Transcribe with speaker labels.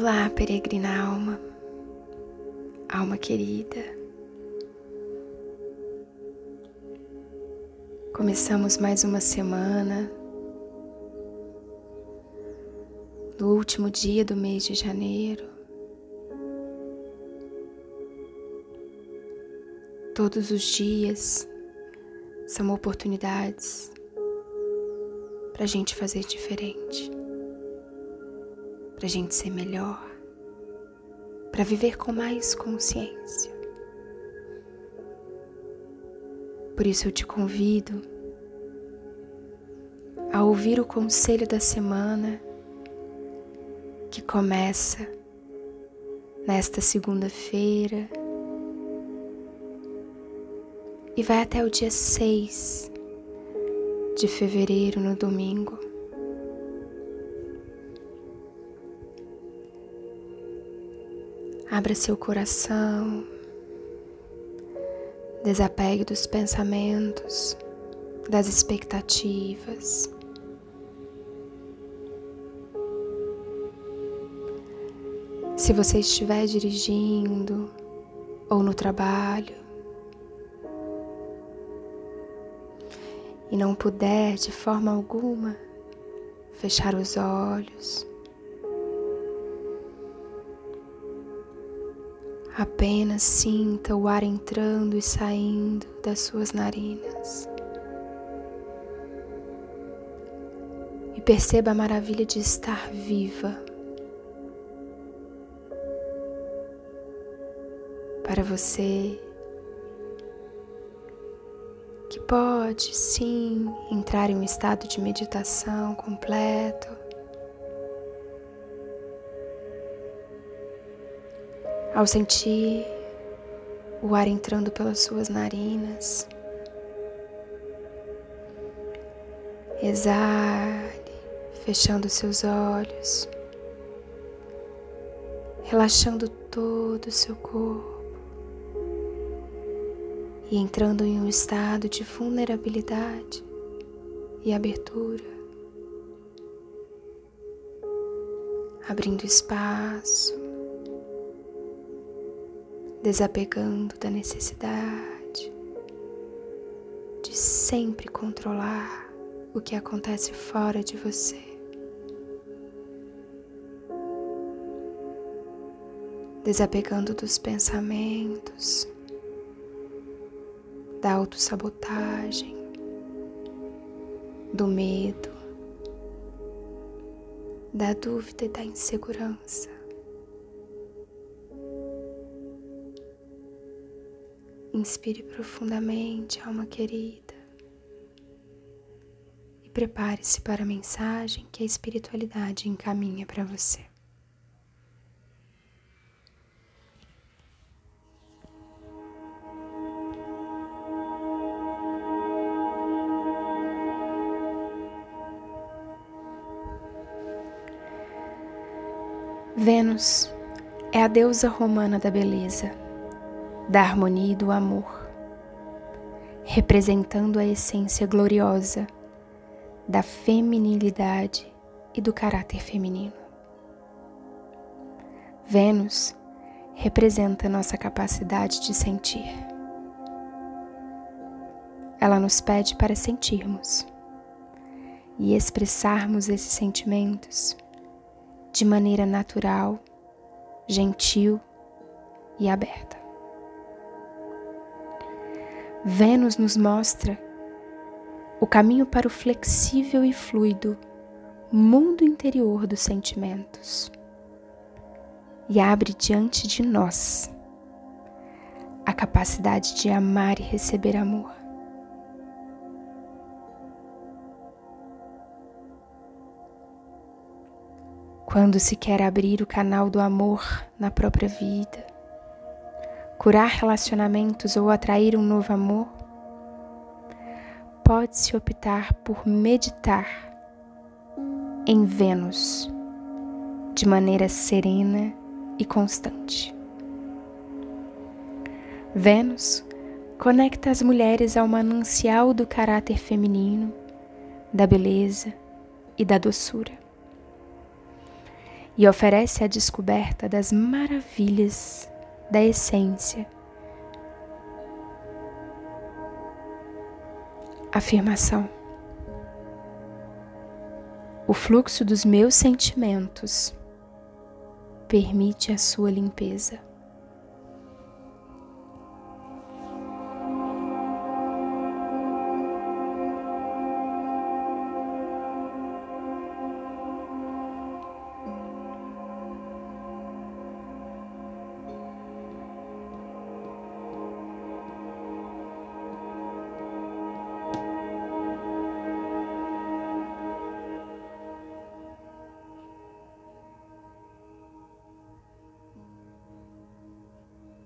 Speaker 1: Olá, peregrina alma, alma querida. Começamos mais uma semana, no último dia do mês de janeiro. Todos os dias são oportunidades para a gente fazer diferente para a gente ser melhor, para viver com mais consciência. Por isso eu te convido a ouvir o conselho da semana que começa nesta segunda-feira e vai até o dia 6 de fevereiro, no domingo. Abra seu coração, desapegue dos pensamentos, das expectativas. Se você estiver dirigindo ou no trabalho e não puder de forma alguma fechar os olhos, Apenas sinta o ar entrando e saindo das suas narinas. E perceba a maravilha de estar viva. Para você que pode sim entrar em um estado de meditação completo. Ao sentir o ar entrando pelas suas narinas, exale, fechando seus olhos, relaxando todo o seu corpo e entrando em um estado de vulnerabilidade e abertura, abrindo espaço desapegando da necessidade de sempre controlar o que acontece fora de você. Desapegando dos pensamentos, da autossabotagem, do medo, da dúvida e da insegurança. Inspire profundamente, alma querida, e prepare-se para a mensagem que a espiritualidade encaminha para você. Vênus é a deusa romana da beleza da harmonia e do amor, representando a essência gloriosa da feminilidade e do caráter feminino. Vênus representa nossa capacidade de sentir. Ela nos pede para sentirmos e expressarmos esses sentimentos de maneira natural, gentil e aberta. Vênus nos mostra o caminho para o flexível e fluido mundo interior dos sentimentos e abre diante de nós a capacidade de amar e receber amor. Quando se quer abrir o canal do amor na própria vida, curar relacionamentos ou atrair um novo amor, pode-se optar por meditar em Vênus de maneira serena e constante. Vênus conecta as mulheres ao manancial do caráter feminino, da beleza e da doçura. e oferece a descoberta das maravilhas da essência. Afirmação: O fluxo dos meus sentimentos permite a sua limpeza.